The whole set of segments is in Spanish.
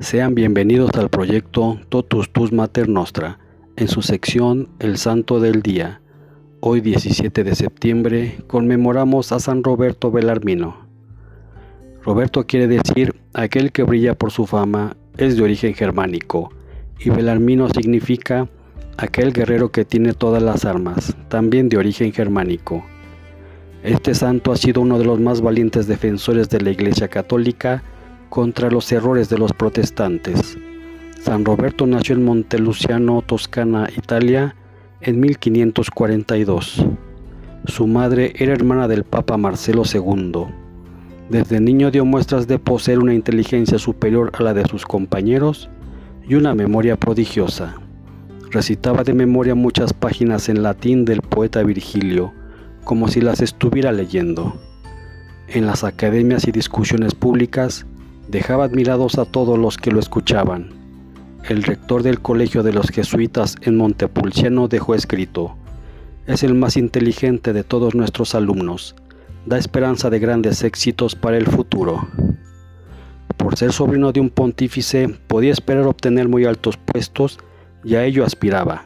Sean bienvenidos al proyecto Totus Tus Mater Nostra, en su sección El Santo del Día. Hoy 17 de septiembre conmemoramos a San Roberto Belarmino. Roberto quiere decir aquel que brilla por su fama, es de origen germánico, y Belarmino significa aquel guerrero que tiene todas las armas, también de origen germánico. Este santo ha sido uno de los más valientes defensores de la Iglesia Católica contra los errores de los protestantes. San Roberto nació en Monteluciano, Toscana, Italia, en 1542. Su madre era hermana del Papa Marcelo II. Desde niño dio muestras de poseer una inteligencia superior a la de sus compañeros y una memoria prodigiosa. Recitaba de memoria muchas páginas en latín del poeta Virgilio, como si las estuviera leyendo. En las academias y discusiones públicas dejaba admirados a todos los que lo escuchaban. El rector del Colegio de los Jesuitas en Montepulciano dejó escrito, es el más inteligente de todos nuestros alumnos, da esperanza de grandes éxitos para el futuro. Por ser sobrino de un pontífice, podía esperar obtener muy altos puestos y a ello aspiraba,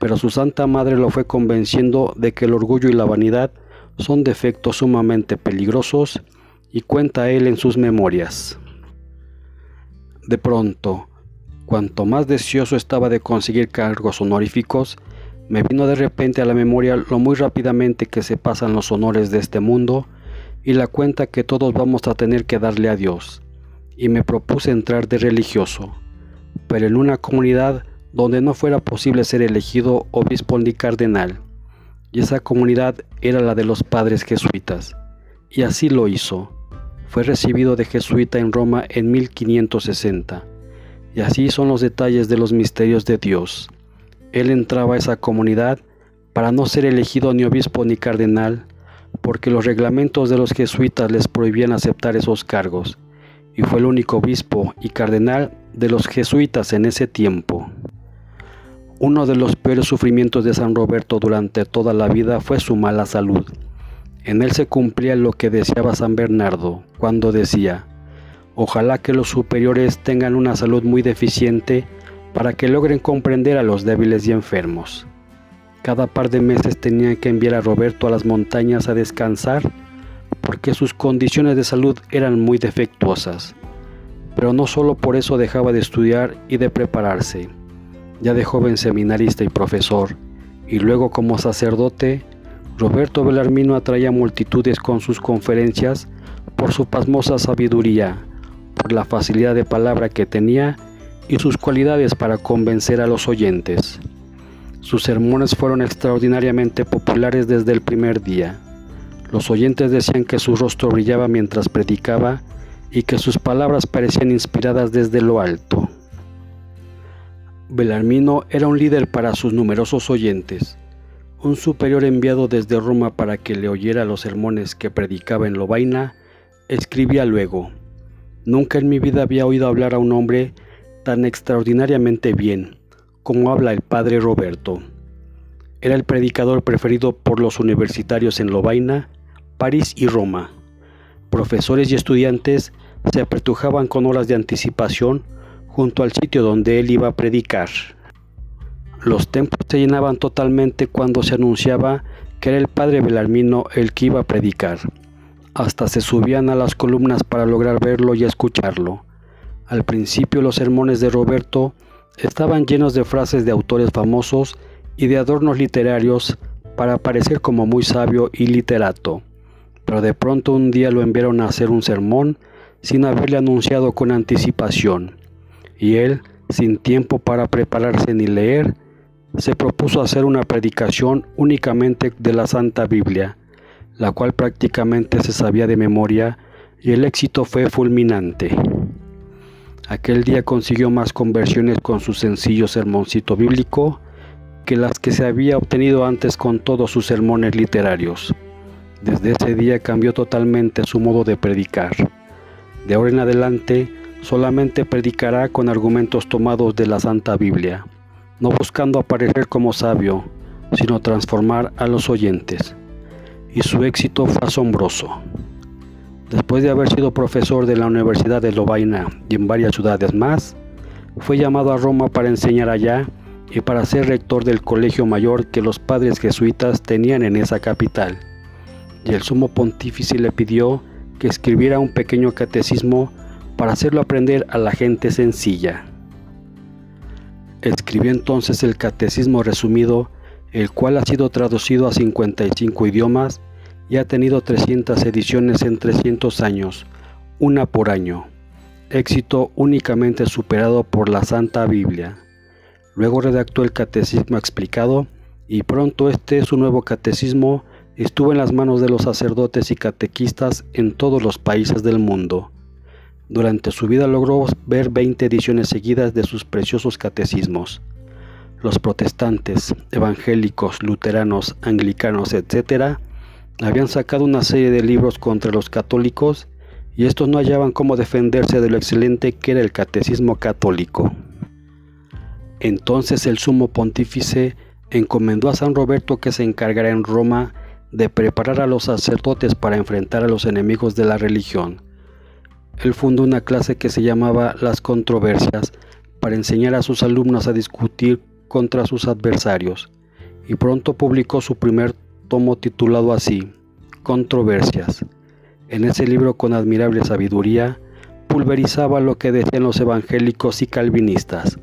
pero su Santa Madre lo fue convenciendo de que el orgullo y la vanidad son defectos sumamente peligrosos y cuenta él en sus memorias. De pronto, cuanto más deseoso estaba de conseguir cargos honoríficos, me vino de repente a la memoria lo muy rápidamente que se pasan los honores de este mundo y la cuenta que todos vamos a tener que darle a Dios, y me propuse entrar de religioso, pero en una comunidad donde no fuera posible ser elegido obispo ni cardenal, y esa comunidad era la de los padres jesuitas, y así lo hizo fue recibido de jesuita en Roma en 1560. Y así son los detalles de los misterios de Dios. Él entraba a esa comunidad para no ser elegido ni obispo ni cardenal, porque los reglamentos de los jesuitas les prohibían aceptar esos cargos, y fue el único obispo y cardenal de los jesuitas en ese tiempo. Uno de los peores sufrimientos de San Roberto durante toda la vida fue su mala salud. En él se cumplía lo que deseaba San Bernardo cuando decía, ojalá que los superiores tengan una salud muy deficiente para que logren comprender a los débiles y enfermos. Cada par de meses tenían que enviar a Roberto a las montañas a descansar porque sus condiciones de salud eran muy defectuosas. Pero no solo por eso dejaba de estudiar y de prepararse. Ya de joven seminarista y profesor, y luego como sacerdote, Roberto Belarmino atraía multitudes con sus conferencias por su pasmosa sabiduría, por la facilidad de palabra que tenía y sus cualidades para convencer a los oyentes. Sus sermones fueron extraordinariamente populares desde el primer día. Los oyentes decían que su rostro brillaba mientras predicaba y que sus palabras parecían inspiradas desde lo alto. Belarmino era un líder para sus numerosos oyentes un superior enviado desde Roma para que le oyera los sermones que predicaba en Lobaina, escribía luego, Nunca en mi vida había oído hablar a un hombre tan extraordinariamente bien como habla el padre Roberto. Era el predicador preferido por los universitarios en Lobaina, París y Roma. Profesores y estudiantes se apretujaban con horas de anticipación junto al sitio donde él iba a predicar. Los templos se llenaban totalmente cuando se anunciaba que era el padre Belarmino el que iba a predicar. Hasta se subían a las columnas para lograr verlo y escucharlo. Al principio los sermones de Roberto estaban llenos de frases de autores famosos y de adornos literarios para parecer como muy sabio y literato. Pero de pronto un día lo enviaron a hacer un sermón sin haberle anunciado con anticipación. Y él, sin tiempo para prepararse ni leer, se propuso hacer una predicación únicamente de la Santa Biblia, la cual prácticamente se sabía de memoria y el éxito fue fulminante. Aquel día consiguió más conversiones con su sencillo sermoncito bíblico que las que se había obtenido antes con todos sus sermones literarios. Desde ese día cambió totalmente su modo de predicar. De ahora en adelante solamente predicará con argumentos tomados de la Santa Biblia no buscando aparecer como sabio, sino transformar a los oyentes. Y su éxito fue asombroso. Después de haber sido profesor de la Universidad de Lovaina y en varias ciudades más, fue llamado a Roma para enseñar allá y para ser rector del colegio mayor que los padres jesuitas tenían en esa capital. Y el sumo pontífice le pidió que escribiera un pequeño catecismo para hacerlo aprender a la gente sencilla. Escribió entonces el catecismo resumido, el cual ha sido traducido a 55 idiomas y ha tenido 300 ediciones en 300 años, una por año, éxito únicamente superado por la Santa Biblia. Luego redactó el catecismo explicado y pronto este su nuevo catecismo estuvo en las manos de los sacerdotes y catequistas en todos los países del mundo. Durante su vida logró ver 20 ediciones seguidas de sus preciosos catecismos. Los protestantes, evangélicos, luteranos, anglicanos, etc., habían sacado una serie de libros contra los católicos y estos no hallaban cómo defenderse de lo excelente que era el catecismo católico. Entonces el sumo pontífice encomendó a San Roberto que se encargara en Roma de preparar a los sacerdotes para enfrentar a los enemigos de la religión él fundó una clase que se llamaba Las Controversias para enseñar a sus alumnos a discutir contra sus adversarios y pronto publicó su primer tomo titulado así, Controversias. En ese libro con admirable sabiduría pulverizaba lo que decían los evangélicos y calvinistas.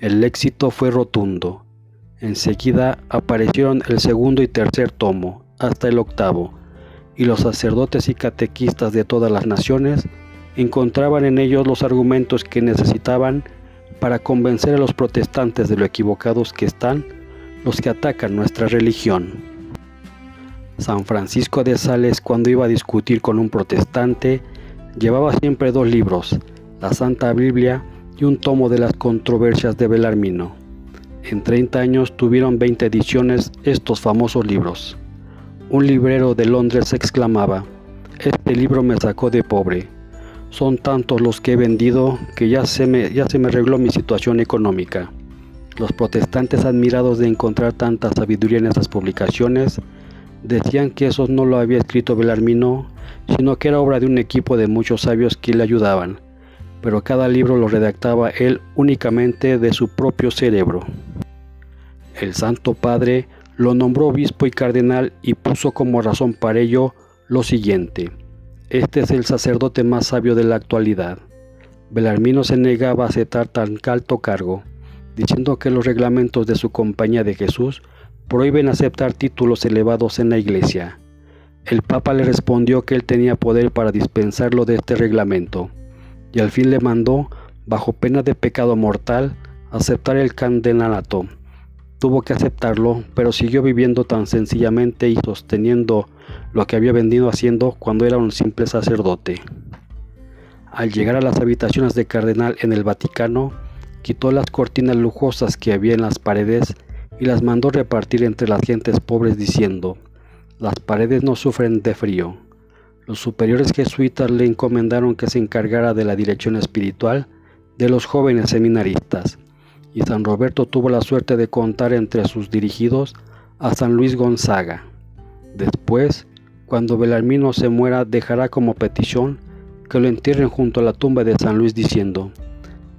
El éxito fue rotundo. Enseguida aparecieron el segundo y tercer tomo, hasta el octavo, y los sacerdotes y catequistas de todas las naciones encontraban en ellos los argumentos que necesitaban para convencer a los protestantes de lo equivocados que están los que atacan nuestra religión. San Francisco de Sales cuando iba a discutir con un protestante llevaba siempre dos libros, la Santa Biblia y un tomo de las controversias de Belarmino. En 30 años tuvieron 20 ediciones estos famosos libros. Un librero de Londres exclamaba, este libro me sacó de pobre, son tantos los que he vendido que ya se me, ya se me arregló mi situación económica. Los protestantes admirados de encontrar tanta sabiduría en esas publicaciones decían que eso no lo había escrito Belarmino, sino que era obra de un equipo de muchos sabios que le ayudaban, pero cada libro lo redactaba él únicamente de su propio cerebro. El Santo Padre lo nombró obispo y cardenal y puso como razón para ello lo siguiente. Este es el sacerdote más sabio de la actualidad. Belarmino se negaba a aceptar tan alto cargo, diciendo que los reglamentos de su compañía de Jesús prohíben aceptar títulos elevados en la iglesia. El Papa le respondió que él tenía poder para dispensarlo de este reglamento, y al fin le mandó, bajo pena de pecado mortal, aceptar el candenalato. Tuvo que aceptarlo, pero siguió viviendo tan sencillamente y sosteniendo lo que había venido haciendo cuando era un simple sacerdote. Al llegar a las habitaciones de cardenal en el Vaticano, quitó las cortinas lujosas que había en las paredes y las mandó repartir entre las gentes pobres diciendo, las paredes no sufren de frío. Los superiores jesuitas le encomendaron que se encargara de la dirección espiritual de los jóvenes seminaristas, y San Roberto tuvo la suerte de contar entre sus dirigidos a San Luis Gonzaga. Después, cuando Belarmino se muera, dejará como petición que lo entierren junto a la tumba de San Luis diciendo,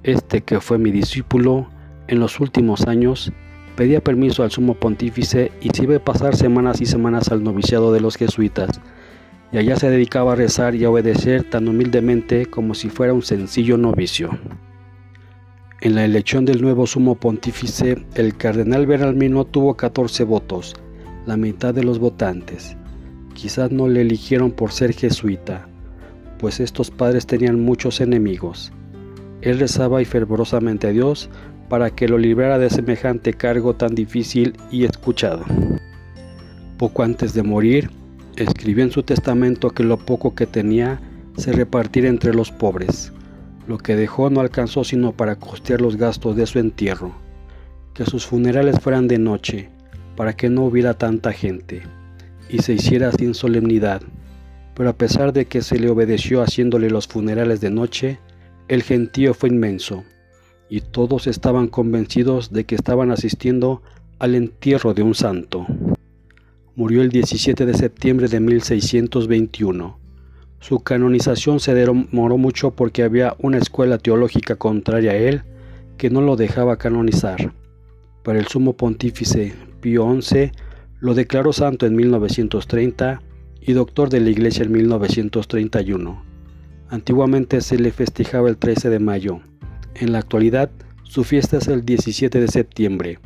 Este que fue mi discípulo en los últimos años, pedía permiso al sumo pontífice y se iba a pasar semanas y semanas al noviciado de los jesuitas, y allá se dedicaba a rezar y a obedecer tan humildemente como si fuera un sencillo novicio. En la elección del nuevo sumo pontífice, el cardenal Belarmino tuvo 14 votos, la mitad de los votantes. Quizás no le eligieron por ser jesuita, pues estos padres tenían muchos enemigos. Él rezaba y fervorosamente a Dios para que lo librara de semejante cargo tan difícil y escuchado. Poco antes de morir, escribió en su testamento que lo poco que tenía se repartiera entre los pobres. Lo que dejó no alcanzó sino para costear los gastos de su entierro, que sus funerales fueran de noche, para que no hubiera tanta gente y se hiciera sin solemnidad. Pero a pesar de que se le obedeció haciéndole los funerales de noche, el gentío fue inmenso, y todos estaban convencidos de que estaban asistiendo al entierro de un santo. Murió el 17 de septiembre de 1621. Su canonización se demoró mucho porque había una escuela teológica contraria a él que no lo dejaba canonizar. Pero el sumo pontífice Pío XI lo declaró santo en 1930 y doctor de la Iglesia en 1931. Antiguamente se le festejaba el 13 de mayo. En la actualidad, su fiesta es el 17 de septiembre,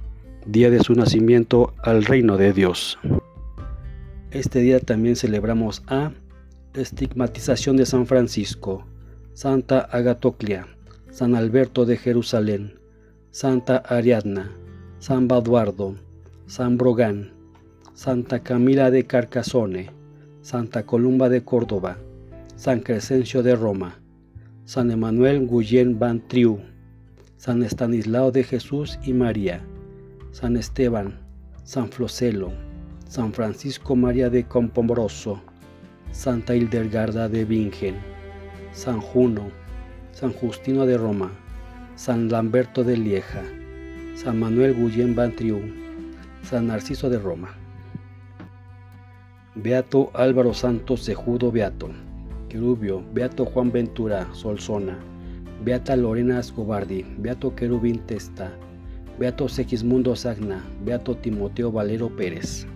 día de su nacimiento al reino de Dios. Este día también celebramos a estigmatización de San Francisco, Santa Agatoclia, San Alberto de Jerusalén, Santa Ariadna, San Baduardo, San Brogán, Santa Camila de Carcassone, Santa Columba de Córdoba, San Crescencio de Roma, San Emanuel Guyen Van Triu, San Estanislao de Jesús y María, San Esteban, San Flocelo, San Francisco María de Compombroso, Santa Hildegarda de Bingen, San Juno, San Justino de Roma, San Lamberto de Lieja, San Manuel Guyen Van Triu, San Narciso de Roma. Beato Álvaro Santos Sejudo Beato, Querubio, Beato Juan Ventura Solsona, Beata Lorena Escobardi, Beato Querubín Testa, Beato Segismundo Sagna, Beato Timoteo Valero Pérez.